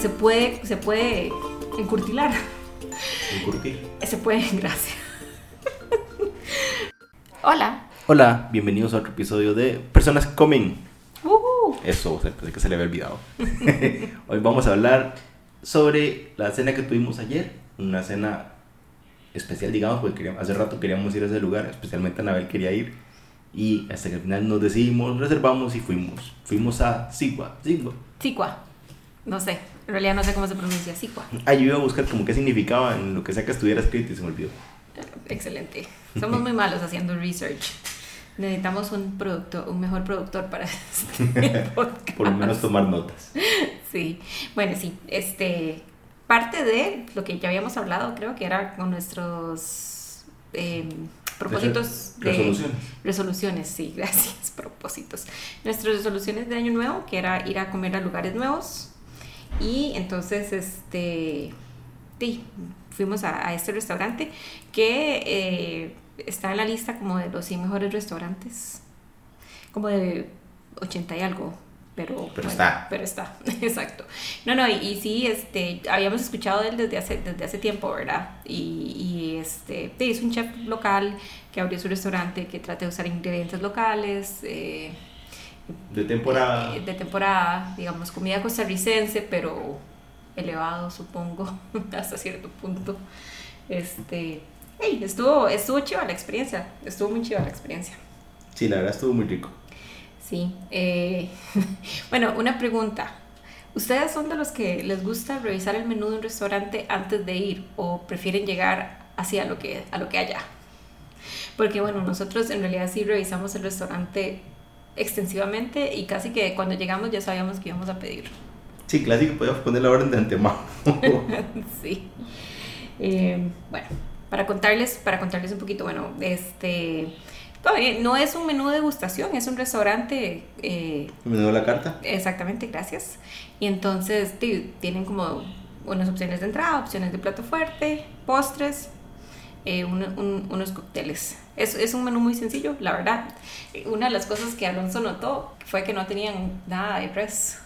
se puede, se puede encurtilar. Encurtir. Se puede, gracias. Hola. Hola, bienvenidos a otro episodio de Personas que Comen. Uh, Eso, se- pensé que se le había olvidado. Hoy vamos a hablar sobre la cena que tuvimos ayer. Una cena especial, digamos, porque queríamos- hace rato queríamos ir a ese lugar, especialmente Anabel quería ir. Y hasta que al final nos decidimos, reservamos y fuimos. Fuimos a Sigua. Sigua. Sicua. No sé, en realidad no sé cómo se pronuncia. Sicua. Ah, yo iba a buscar como qué significaba en lo que sea que estuviera escrito y se me olvidó. Excelente. Somos muy malos haciendo research. Necesitamos un producto, un mejor productor para este podcast. Por lo menos tomar notas. Sí, bueno, sí, este, parte de lo que ya habíamos hablado, creo que era con nuestros eh, propósitos de Resoluciones. resoluciones, sí, gracias, propósitos. Nuestras resoluciones de año nuevo, que era ir a comer a lugares nuevos, y entonces, este, sí, fuimos a, a este restaurante que eh, está en la lista como de los 100 mejores restaurantes, como de 80 y algo, pero, Pero está. Pero está, exacto. No, no, y, y sí, este, habíamos escuchado de él desde hace, desde hace tiempo, ¿verdad? Y, y este, sí, es un chef local que abrió su restaurante, que trata de usar ingredientes locales, eh, De temporada. eh, de temporada, digamos, comida costarricense, pero elevado, supongo, hasta cierto punto. Este, hey, estuvo, estuvo chiva la experiencia, estuvo muy chiva la experiencia. Sí, la verdad estuvo muy rico. Sí. eh, bueno, una pregunta. ¿Ustedes son de los que les gusta revisar el menú de un restaurante antes de ir o prefieren llegar hacia lo que, a lo que haya? Porque bueno, nosotros en realidad sí revisamos el restaurante extensivamente y casi que cuando llegamos ya sabíamos que íbamos a pedir. Sí, clásico, podíamos poner la orden de antemano. sí. Eh, bueno, para contarles, para contarles un poquito, bueno, este no es un menú de degustación, es un restaurante eh, Me dio la carta. Exactamente, gracias. Y entonces ti- tienen como unas opciones de entrada, opciones de plato fuerte, postres, eh, un- un- unos cócteles. Es, es un menú muy sencillo, la verdad. Una de las cosas que Alonso notó fue que no tenían nada de res.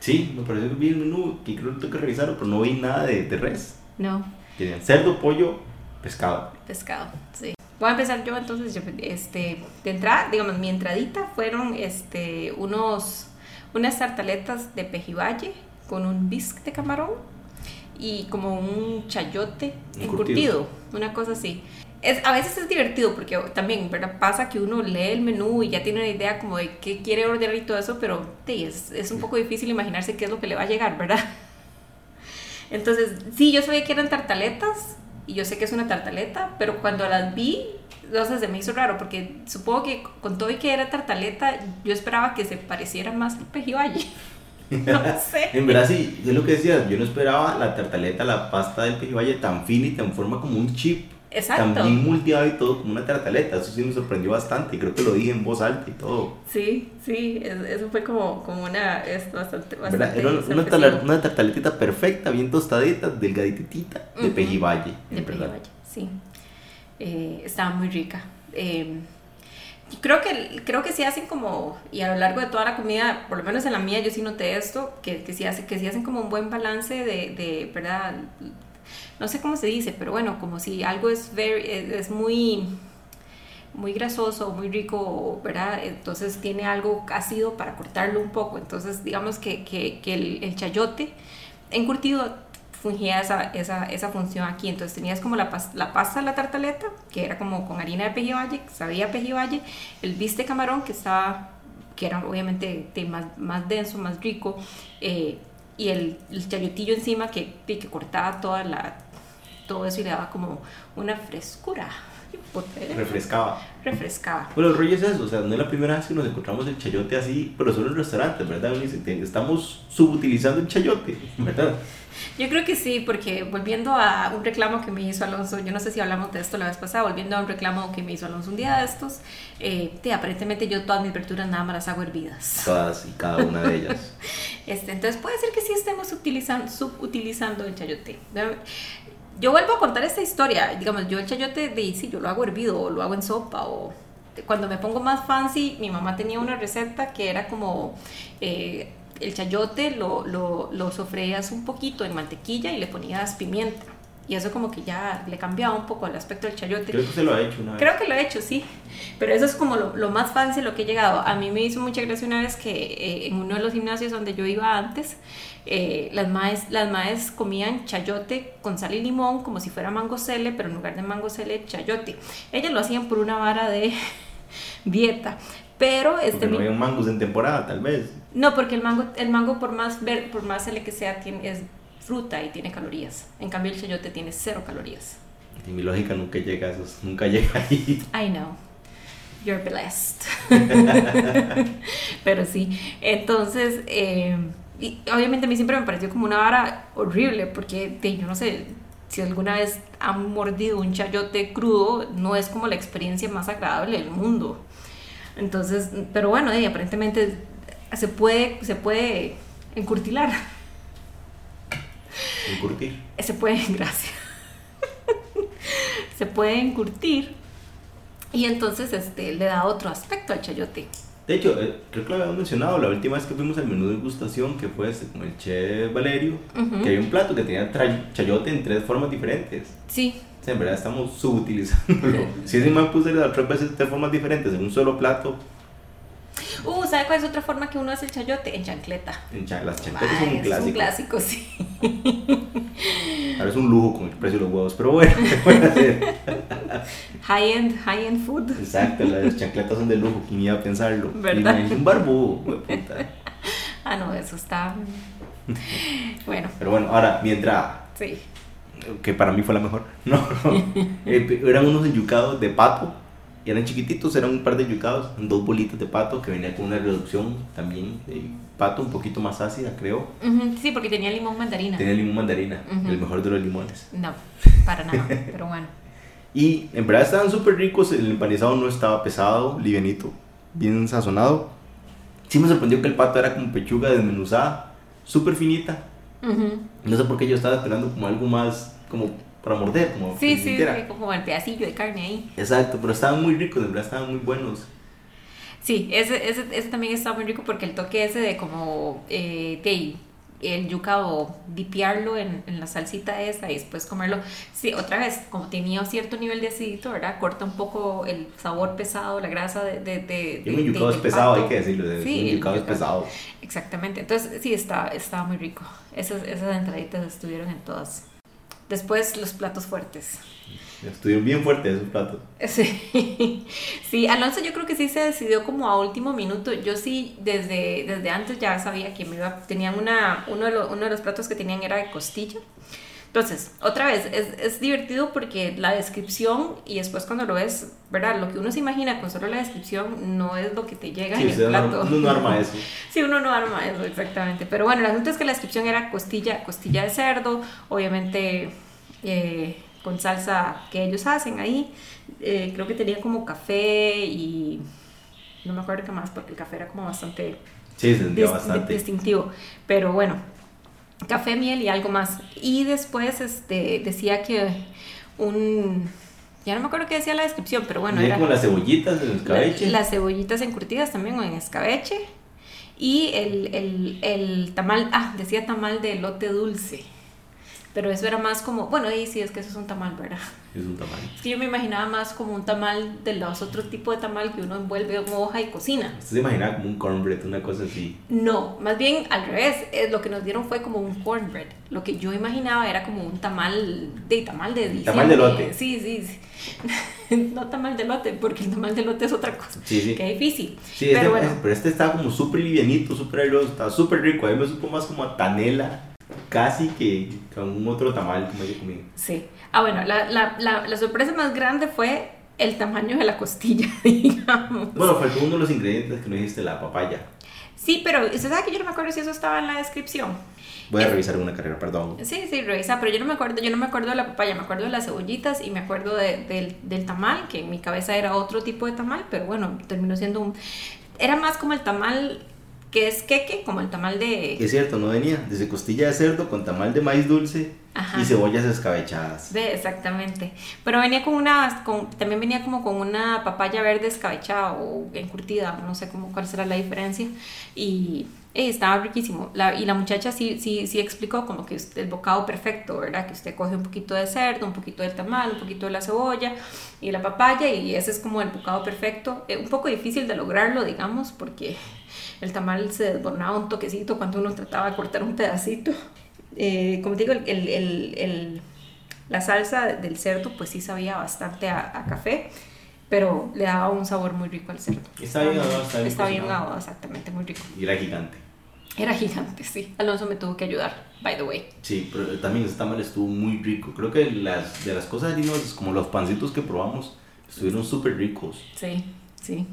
Sí, me pareció que vi el menú, que creo que tengo que revisarlo, pero no vi nada de, de res. No, Tenían cerdo, pollo, pescado. pescado, sí. Voy a empezar yo entonces, este, de entrada, digamos, mi entradita fueron este, unos, unas tartaletas de pejibaye con un bisque de camarón y como un chayote Encurtido. encurtido, una cosa así. Es, a veces es divertido porque también ¿verdad? pasa que uno lee el menú y ya tiene una idea como de qué quiere ordenar y todo eso, pero sí, es, es un poco difícil imaginarse qué es lo que le va a llegar, ¿verdad? Entonces, sí, yo sabía que eran tartaletas y yo sé que es una tartaleta, pero cuando las vi, o sea, se me hizo raro porque supongo que con todo y que era tartaleta, yo esperaba que se pareciera más al pejibaye. No sé. En verdad, sí, es lo que decías, yo no esperaba la tartaleta, la pasta del pejibaye tan fina y tan forma como un chip. Exacto. También todo como una tartaleta. Eso sí me sorprendió bastante creo que lo dije en voz alta y todo. Sí, sí, es- eso fue como, como una, es bastante, Era una, tartaletita perfecta, bien tostadita, delgaditita, de Ujú. pejibaye. De pejibaye, sí. Eh, estaba muy rica. Eh, creo que creo que sí hacen como y a lo largo de toda la comida, por lo menos en la mía yo sí noté esto, que, que sí hace que sí hacen como un buen balance de, de verdad no sé cómo se dice, pero bueno, como si algo es es, muy muy grasoso, muy rico, ¿verdad? Entonces tiene algo ácido para cortarlo un poco. Entonces, digamos que, que, el, el chayote encurtido fungía esa, esa, esa función aquí. Entonces tenías como la, la pasta la tartaleta, que era como con harina de pejibaye, que sabía a pejibaye, el biste camarón, que estaba, que era obviamente más, más denso, más rico, eh, y el, chayotillo encima que, que cortaba toda la, todo eso y le daba como una frescura. Refrescaba. Refrescaba. Bueno, el rollo es eso, o sea, no es la primera vez que nos encontramos el chayote así, pero solo en restaurantes, ¿verdad? "Te- Estamos subutilizando el chayote, ¿verdad? Yo creo que sí, porque volviendo a un reclamo que me hizo Alonso, yo no sé si hablamos de esto la vez pasada, volviendo a un reclamo que me hizo Alonso un día de estos, eh, sí, aparentemente yo todas mis verduras nada más las hago hervidas. Todas y cada una de ellas. Este, entonces puede ser que sí estemos utilizando, subutilizando el chayote. Yo vuelvo a contar esta historia, digamos, yo el chayote de sí, yo lo hago hervido o lo hago en sopa o cuando me pongo más fancy, mi mamá tenía una receta que era como eh, el chayote lo, lo, lo sofreías un poquito en mantequilla y le ponías pimienta. Y eso como que ya le cambiaba un poco el aspecto del chayote. Creo que se lo ha hecho una vez. Creo que lo he hecho, sí. Pero eso es como lo, lo más fácil lo que he llegado. A mí me hizo mucha gracia una vez que eh, en uno de los gimnasios donde yo iba antes, eh, las, maes, las maes comían chayote con sal y limón como si fuera mango cele, pero en lugar de mango cele, chayote. Ellas lo hacían por una vara de dieta. Pero este... Porque no había mangos en temporada, tal vez. No, porque el mango, el mango por más ver, por más cele que sea, tiene, es fruta y tiene calorías. En cambio el chayote tiene cero calorías. Y mi lógica nunca llega a esos, nunca llega ahí. I know. You're blessed. Pero sí, entonces, eh, y obviamente a mí siempre me pareció como una vara horrible, porque yo no sé, si alguna vez han mordido un chayote crudo, no es como la experiencia más agradable del mundo. Entonces, pero bueno, eh, aparentemente se puede, se puede encurtilar. Encurtir. Se puede, gracias. se puede encurtir y entonces este, le da otro aspecto al chayote. De hecho, eh, creo que lo habíamos mencionado la última vez que fuimos al menú de gustación, que fue este, con el chef Valerio, que había un plato que tenía chayote en tres formas diferentes. Sí, O sea, en verdad estamos subutilizándolo. si ese man puso las tres veces tres formas diferentes en un solo plato, Uh, ¿sabe cuál es otra forma que uno hace el chayote? En chancleta. en cha- las chancletas Ay, son un es clásico. un clásico, sí. Ahora es un lujo con el precio de los huevos, pero bueno, ¿qué puede hacer? High-end, high-end food. Exacto, las chancletas son de lujo, ¿quién iba a pensarlo? ¿Verdad? Y es un barbudo, hueputa. Ah, no, eso está... Bueno, Pero bueno, ahora, mientras sí. que para mí fue la mejor. No, no. Eh, eran unos enyucados de pato. Y eran chiquititos, eran un par de enyucados, dos bolitas de pato que venía con una reducción también de pato un poquito más ácida, creo. Sí, porque tenía limón mandarina. Tenía limón mandarina, el mejor de los limones. No, para nada, pero bueno. Y en verdad estaban súper ricos, el empanizado no estaba pesado, livianito, bien sazonado. Sí me sorprendió que el pato era como pechuga desmenuzada, súper finita. No sé por qué yo estaba esperando como algo más, como para morder, como Sí, sí, sí, como el pedacillo de carne ahí. Exacto, pero estaban muy ricos, de verdad estaban muy buenos. Sí, ese, ese, ese también está muy rico porque el toque ese de como eh, de el yuca o dipiarlo en, en la salsita esa y después comerlo. Sí, otra vez, como tenía cierto nivel de acidito, ¿verdad? Corta un poco el sabor pesado, la grasa de... de, de, Y un de- yucado es pesado, hay que decirlo, Sí, un el yucado es pesado. Exactamente, entonces sí, está, estaba muy rico. Esas, esas entraditas estuvieron en todas. Después los platos fuertes. Estuvieron bien fuertes esos platos. Sí, sí, Alonso yo creo que sí se decidió como a último minuto. Yo sí desde, desde antes ya sabía que me iba, tenían una, uno de, los, uno de los platos que tenían era de costilla. Entonces, otra vez, es, es divertido porque la descripción y después cuando lo ves, ¿verdad? Lo que uno se imagina con solo la descripción no es lo que te llega Sí, en el plato. uno no arma eso. Sí, uno no arma eso, exactamente. Pero bueno, el asunto es que la descripción era costilla, costilla de cerdo, obviamente eh, con salsa que ellos hacen ahí. Eh, creo que tenía como café y no me acuerdo qué más, porque el café era como bastante Sí, se dis- bastante. distintivo. Pero bueno, café, miel y algo más. Y después este, decía que un... Ya no me acuerdo qué decía la descripción, pero bueno, era... como las cebollitas en escabeche. La- las cebollitas encurtidas también o en escabeche. Y el, el, el tamal, ah, decía tamal de elote dulce. Pero eso era más como, bueno, ahí sí es que eso es un tamal, ¿verdad? Es un tamaño. Es que yo me imaginaba más como un tamal de los otros tipos de tamal que uno envuelve en hoja y cocina. Usted se imaginaba como un cornbread, una cosa así. No, más bien al revés. eh, lo que nos dieron fue como un cornbread. Lo que yo imaginaba era como un tamal de tamal de diciembre. Tamal de elote. Sí, sí, sí. no tamal de lote, porque el tamal de lote es otra cosa. Sí, sí. Qué difícil. Sí, este, pero bueno. pero este estaba como súper livianito, súper airoso, estaba súper rico. A mí me supo más como a tanela, casi que con un otro tamal como yo comí. Sí. Ah, bueno, la, la, la, la sorpresa más grande fue el tamaño de la costilla, digamos. Bueno, faltó uno de los ingredientes que no dijiste, la papaya. Sí, pero usted sabe que yo no me acuerdo si eso estaba en la descripción. Voy a Es- revisar una carrera, perdón. Sí, sí, revisa, pero yo no me acuerdo, yo no me acuerdo de la papaya, me acuerdo de las cebollitas y me acuerdo de- del, del tamal, que en mi cabeza era otro tipo de tamal, pero bueno, terminó siendo un... Era más como el tamal que es queque, como el tamal de... Es cierto, no venía. Desde costilla de cerdo con tamal de maíz dulce Ajá. y cebollas escabechadas. Exactamente. Pero venía con una, con, también venía como con una papaya verde escabechada o encurtida, no sé cómo, cuál será la diferencia. Y, Eh, estaba riquísimo. La, y la muchacha sí, sí, sí explicó como que el bocado perfecto, ¿verdad? Que usted coge un poquito de cerdo, un poquito del tamal, un poquito de la cebolla y la papaya y ese es como el bocado perfecto. Eh, un poco difícil de lograrlo, digamos, porque el tamal se desbornaba un toquecito cuando uno trataba de cortar un pedacito. Eh, como te digo, el, el, el, la salsa del cerdo pues sí sabía bastante a, a café pero le daba un sabor muy rico al cerdo. Está bien ahogado, está bien Está bien exactamente, muy rico. Y era gigante. Era gigante, sí. Alonso me tuvo que ayudar, by the way. Sí, pero también esta tamal estuvo muy rico. Creo que las, de las cosas harinosas, como los pancitos que probamos, estuvieron súper ricos. Sí, sí.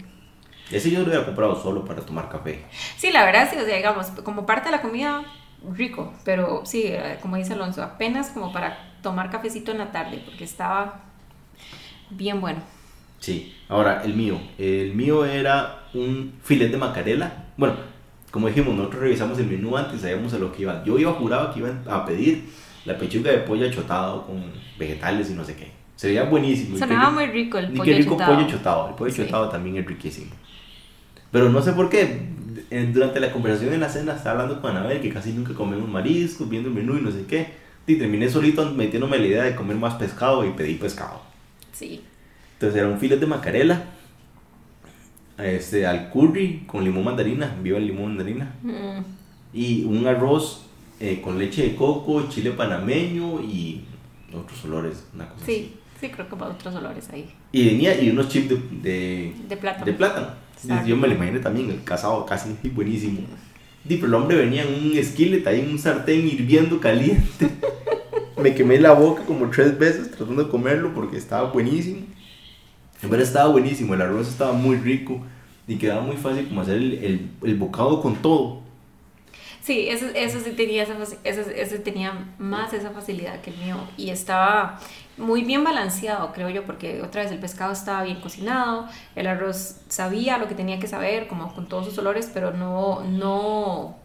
Ese yo lo había comprado solo para tomar café. Sí, la verdad, sí, o sea, digamos, como parte de la comida, rico. Pero sí, eh, como dice Alonso, apenas como para tomar cafecito en la tarde, porque estaba bien bueno. Sí, ahora el mío. El mío era un filet de macarela. Bueno, como dijimos, nosotros revisamos el menú antes, sabíamos a lo que iba. Yo iba juraba que iban a pedir la pechuga de pollo chotado con vegetales y no sé qué. Sería buenísimo. Sonaba muy rico el pollo qué rico pollo chotado. El pollo chotado también es riquísimo. Pero no sé por qué, durante la conversación en la cena estaba hablando con Anabel que casi nunca comemos mariscos, viendo el menú y no sé qué. Y terminé solito metiéndome la idea de comer más pescado y pedí pescado. Sí. Entonces era un filet de macarela, este, al curry con limón mandarina, viva el limón mandarina, mm. y un arroz eh, con leche de coco, chile panameño y otros olores, una cosa sí, Sí, creo que para otros olores ahí. Y venía y unos chips de, de, plátano. De plátano. Yo me lo imaginé también, el casado casi buenísimo. Y pero el hombre venía en un skillet ahí en un sartén hirviendo caliente. me quemé la boca como tres veces tratando de comerlo porque estaba buenísimo. El verdad estaba buenísimo, el arroz estaba muy rico y quedaba muy fácil como hacer el, el, el bocado con todo. Sí, eso, eso sí tenía, esa, eso, eso tenía más esa facilidad que el mío y estaba muy bien balanceado, creo yo, porque otra vez el pescado estaba bien cocinado, el arroz sabía lo que tenía que saber, como con todos sus olores, pero no, no,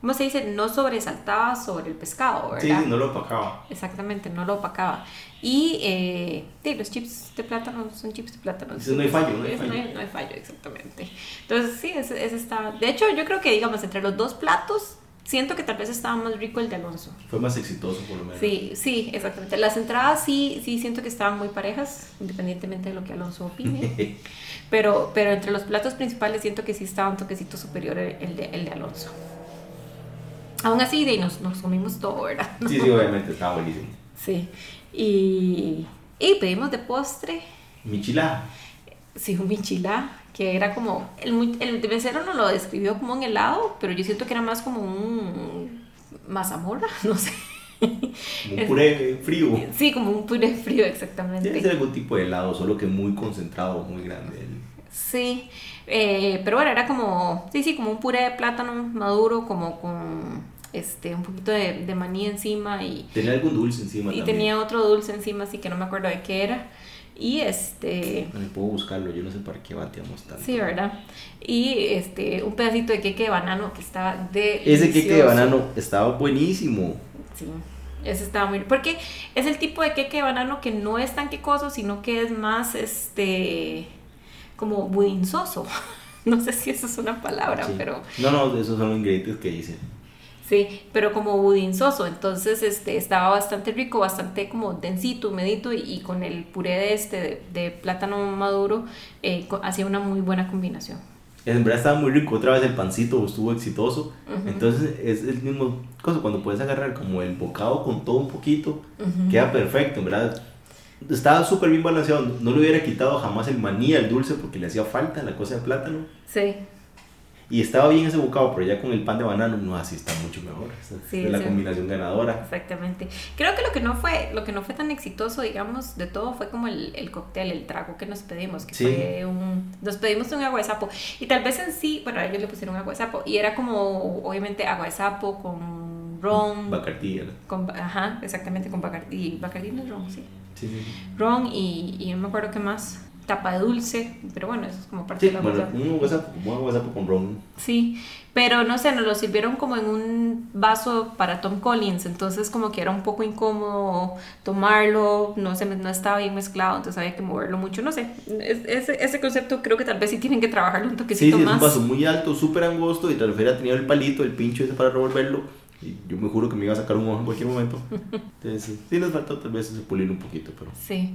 ¿cómo se dice? No sobresaltaba sobre el pescado, ¿verdad? Sí, no lo opacaba. Exactamente, no lo opacaba. Y eh, los chips de plátano son chips de plátano. no hay fallo, no hay fallo. No hay, fallo, exactamente. Entonces, sí, ese, ese está... De hecho, yo creo que, digamos, entre los dos platos, siento que tal vez estaba más rico el de Alonso. Fue más exitoso, por lo menos. Sí, sí, exactamente. Las entradas sí, sí siento que estaban muy parejas, independientemente de lo que Alonso opine. pero, pero entre los platos principales siento que sí estaba un toquecito superior el de, el de Alonso. Aún así, de nos, nos comimos todo, ¿verdad? Sí, sí, obviamente, estaba buenísimo. Sí. Y, y pedimos de postre. Michilá. Sí, un michilá, que era como. El, el mesero nos lo describió como un helado, pero yo siento que era más como un mazamorra, no sé. un puré frío. Sí, como un puré frío, exactamente. Debe ser algún tipo de helado, solo que muy concentrado, muy grande. Sí, eh, pero bueno, era como, sí, sí, como un puré de plátano maduro, como con este, un poquito de, maní encima y... Tenía algún dulce encima. Y tenía otro dulce encima, así que no me acuerdo de qué era. Y este... No puedo buscarlo, yo no sé para qué bateamos tanto. Sí, ¿verdad? Y este, un pedacito de queque de banano que estaba de... Ese queque de banano estaba buenísimo. Sí, ese estaba muy... Porque es el tipo de queque de banano que no es tan quecoso, sino que es más, este como budinzoso. No sé si eso es una palabra, pero... No, no, esos son los ingredientes que dicen. Sí, pero como budinzoso, entonces este, estaba bastante rico, bastante como densito, humedito y, con el puré de este, de, plátano maduro, eh, hacía una muy buena combinación. En verdad estaba muy rico, otra vez el pancito estuvo exitoso, entonces es el mismo cosa, cuando puedes agarrar como el bocado con todo un poquito, queda perfecto, en verdad estaba súper bien balanceado. No le hubiera quitado jamás el maní al dulce porque le hacía falta la cosa de plátano. Sí. Y estaba bien ese bocado, pero ya con el pan de banano, no, así está mucho mejor. Sí, es la combinación ganadora. Exactamente. Creo que lo que no fue, lo que no fue tan exitoso, digamos, de todo fue como el, el cóctel, el trago que nos pedimos, que fue un... Nos pedimos un agua de sapo. Y tal vez en sí, bueno, ellos le pusieron agua de sapo. Y era como, obviamente, agua de sapo con ron. Bacardí. Con, ajá, exactamente, con Bacardí. Bacardí no es ron, sí. Sí, Ron y, y no me acuerdo qué más. Tapa de dulce, pero bueno, eso es como parte Sí, de la bueno, un WhatsApp, un WhatsApp con ron. Sí, pero no sé, nos lo sirvieron como en un vaso para Tom Collins, entonces como que era un poco incómodo tomarlo, no sé, no estaba bien mezclado, entonces había que moverlo mucho, no sé, es- ese, ese concepto creo que tal vez sí tienen que trabajarlo un Sí, sí, toquecito es más. un vaso muy alto, súper angosto y tal vez tenido el palito, el pincho ese para revolverlo. Y yo me juro que me iba a sacar un ojo en cualquier momento. Entonces, sí, sí nos faltó tal vez pulir un poquito, pero... Sí,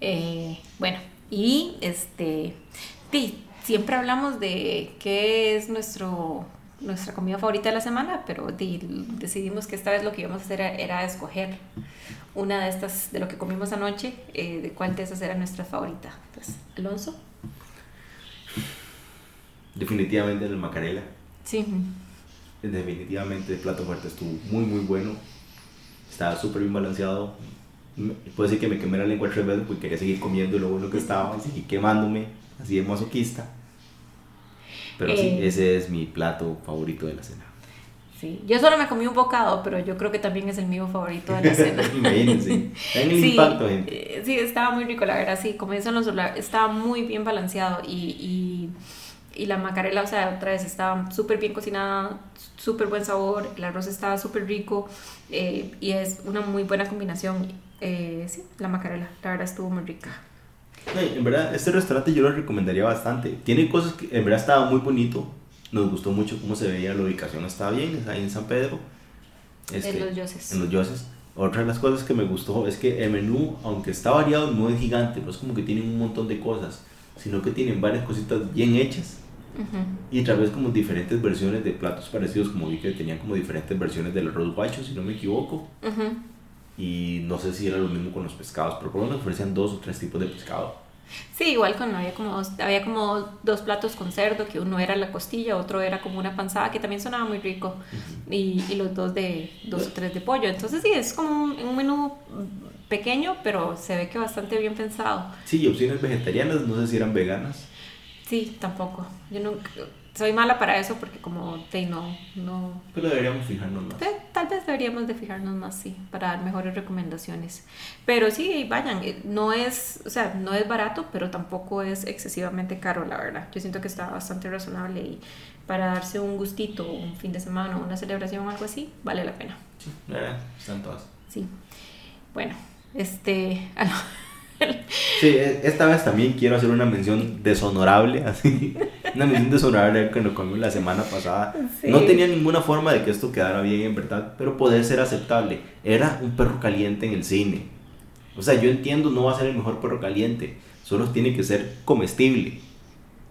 Eh, bueno, y este, sí, siempre hablamos de qué es nuestro nuestra comida favorita de la semana, pero di- decidimos que esta vez lo que íbamos a hacer era, era escoger una de estas, de lo que comimos anoche, eh, de cuál de esas era nuestra favorita. Entonces, Alonso. Definitivamente el macarela. Sí, Definitivamente el plato fuerte estuvo muy muy bueno. Estaba súper bien balanceado. Puedo decir que me quemé la lengua tres veces porque quería seguir comiendo lo bueno que estaba y seguir quemándome, así de masoquista. Pero sí, Eh. ese es mi plato favorito de la cena. sí. Yo solo me comí un bocado, pero yo creo que también es el mío favorito de la cena. Imagínense. Sí, impacto, gente. eh, sí, estaba muy rico, la verdad, sí, como dicen los estaba muy bien balanceado y, y, y la macarela, o sea, otra vez estaba súper bien cocinada, súper buen sabor, el arroz estaba súper rico eh, y es una muy buena combinación. Eh, sí, la macarela, la verdad estuvo muy rica. En verdad, este restaurante yo lo recomendaría bastante. Tiene cosas que en verdad estaba muy bonito. Nos gustó mucho cómo se veía, la ubicación estaba bien, está ahí en San Pedro. Este, en los Yoses. En los Yoses. Otra de las cosas que me gustó es que el menú, aunque está variado, no es gigante, no es como que tienen un montón de cosas, sino que tienen varias cositas bien hechas Ujú. y tal vez como diferentes versiones de platos parecidos, como vi que tenían como diferentes versiones del arroz guacho, si no me equivoco. Ujú. Y no sé si era lo mismo con los pescados, pero por lo menos ofrecían dos o tres tipos de pescado. Sí, igual con había como dos, había como dos platos con cerdo, que uno era la costilla, otro era como una panzada, que también sonaba muy rico, y, y los dos de dos o tres de pollo. Entonces sí, es como un, un menú pequeño, pero se ve que bastante bien pensado. Sí, y opciones vegetarianas, no sé si eran veganas. Sí, tampoco. Yo nunca soy mala para eso porque como te no no Pero deberíamos fijarnos más. Te- Tal vez deberíamos de fijarnos más, sí, para dar mejores recomendaciones. Pero sí, vayan, eh, no es, o sea, no es barato, pero tampoco es excesivamente caro, la verdad. Yo siento que está bastante razonable y para darse un gustito, un fin de semana, una celebración o algo así, vale la pena. Sí, están todas. Sí. Bueno, este... Sí, e- esta vez también quiero hacer una mención deshonorable, así. Una mención deshonorable que nos comimos la semana pasada. Sí. No tenía ninguna forma de que esto quedara bien, en verdad, pero poder ser aceptable. Era un perro caliente en el cine. O sea, yo entiendo, no va a ser el mejor perro caliente, solo tiene que ser comestible.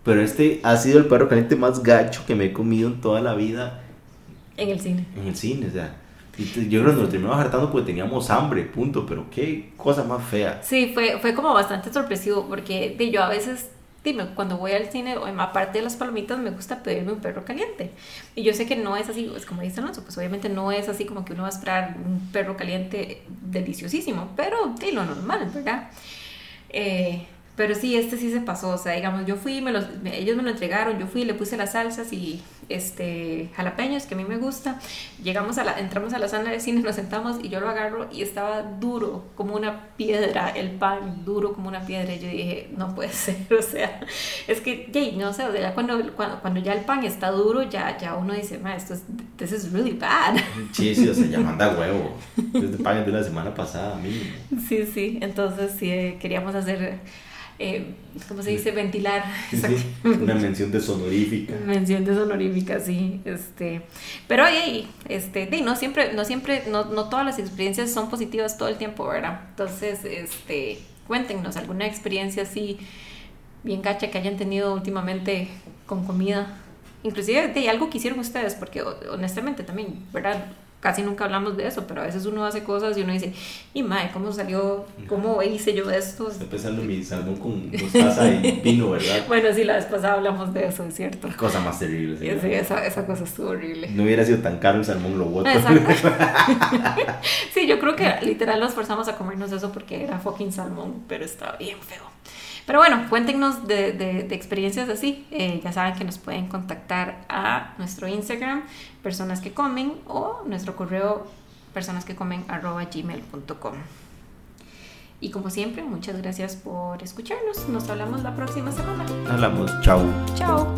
Pero este ha sido el perro caliente más gacho que me he comido en toda la vida En el cine. en el cine, o sea. Yo creo que nos terminamos hartando porque teníamos hambre, punto. Pero qué cosa más fea. Sí, fue, fue como bastante sorpresivo porque yo a veces, dime, cuando voy al cine, aparte de las palomitas, me gusta pedirme un perro caliente. Y yo sé que no es así, es como dice Alonso, pues obviamente no es así como que uno va a esperar un perro caliente deliciosísimo, pero de lo normal, ¿verdad? Eh, pero sí, este sí se pasó, o sea, digamos, yo fui, me los, ellos me lo entregaron, yo fui, le puse las salsas y este jalapeños, que a mí me gusta. Llegamos a la, entramos a la sala de cine, nos sentamos y yo lo agarro y estaba duro como una piedra, el pan duro como una piedra. Y yo dije, no puede ser, o sea, es que, yay, no sé, o sea, ya cuando, cuando, cuando ya el pan está duro, ya, ya uno dice, ma, esto es, this is really bad. Sí, sí, o sea, ya manda huevo. Desde pagan de la semana pasada, mínimo. Sí, sí, entonces sí, eh, queríamos hacer, eh, ¿cómo se dice? Ventilar. Sí, una mención deshonorífica. Mención deshonorífica, sí, este, pero ahí, este, no siempre, no siempre, no, no todas las experiencias son positivas todo el tiempo, ¿verdad? Entonces, este, cuéntenos alguna experiencia así bien gacha que hayan tenido últimamente con comida, inclusive de algo que hicieron ustedes, porque ho- honestamente también, ¿verdad? Casi nunca hablamos de eso, pero a veces uno hace cosas y uno dice, y madre, ¿cómo salió? ¿Cómo hice yo esto? Estoy pensando en mi salmón con mostaza y vino, ¿verdad? Bueno, sí, la vez pasada hablamos de eso, es cierto. Cosa más terrible. Sí, esa, esa cosa estuvo horrible. No hubiera sido tan caro el salmón, lo boto. Exacto. sí, yo creo que literal nos forzamos a comernos eso porque era fucking salmón, pero estaba bien feo. Pero bueno, cuéntenos de, de- de experiencias así. Eh, ya saben que nos pueden contactar a nuestro Instagram, personas que comen, o nuestro correo, personas que comen, arroba gmail.com. Y como siempre, muchas gracias por escucharnos. Nos hablamos la próxima semana. Hablamos, chao. Chao.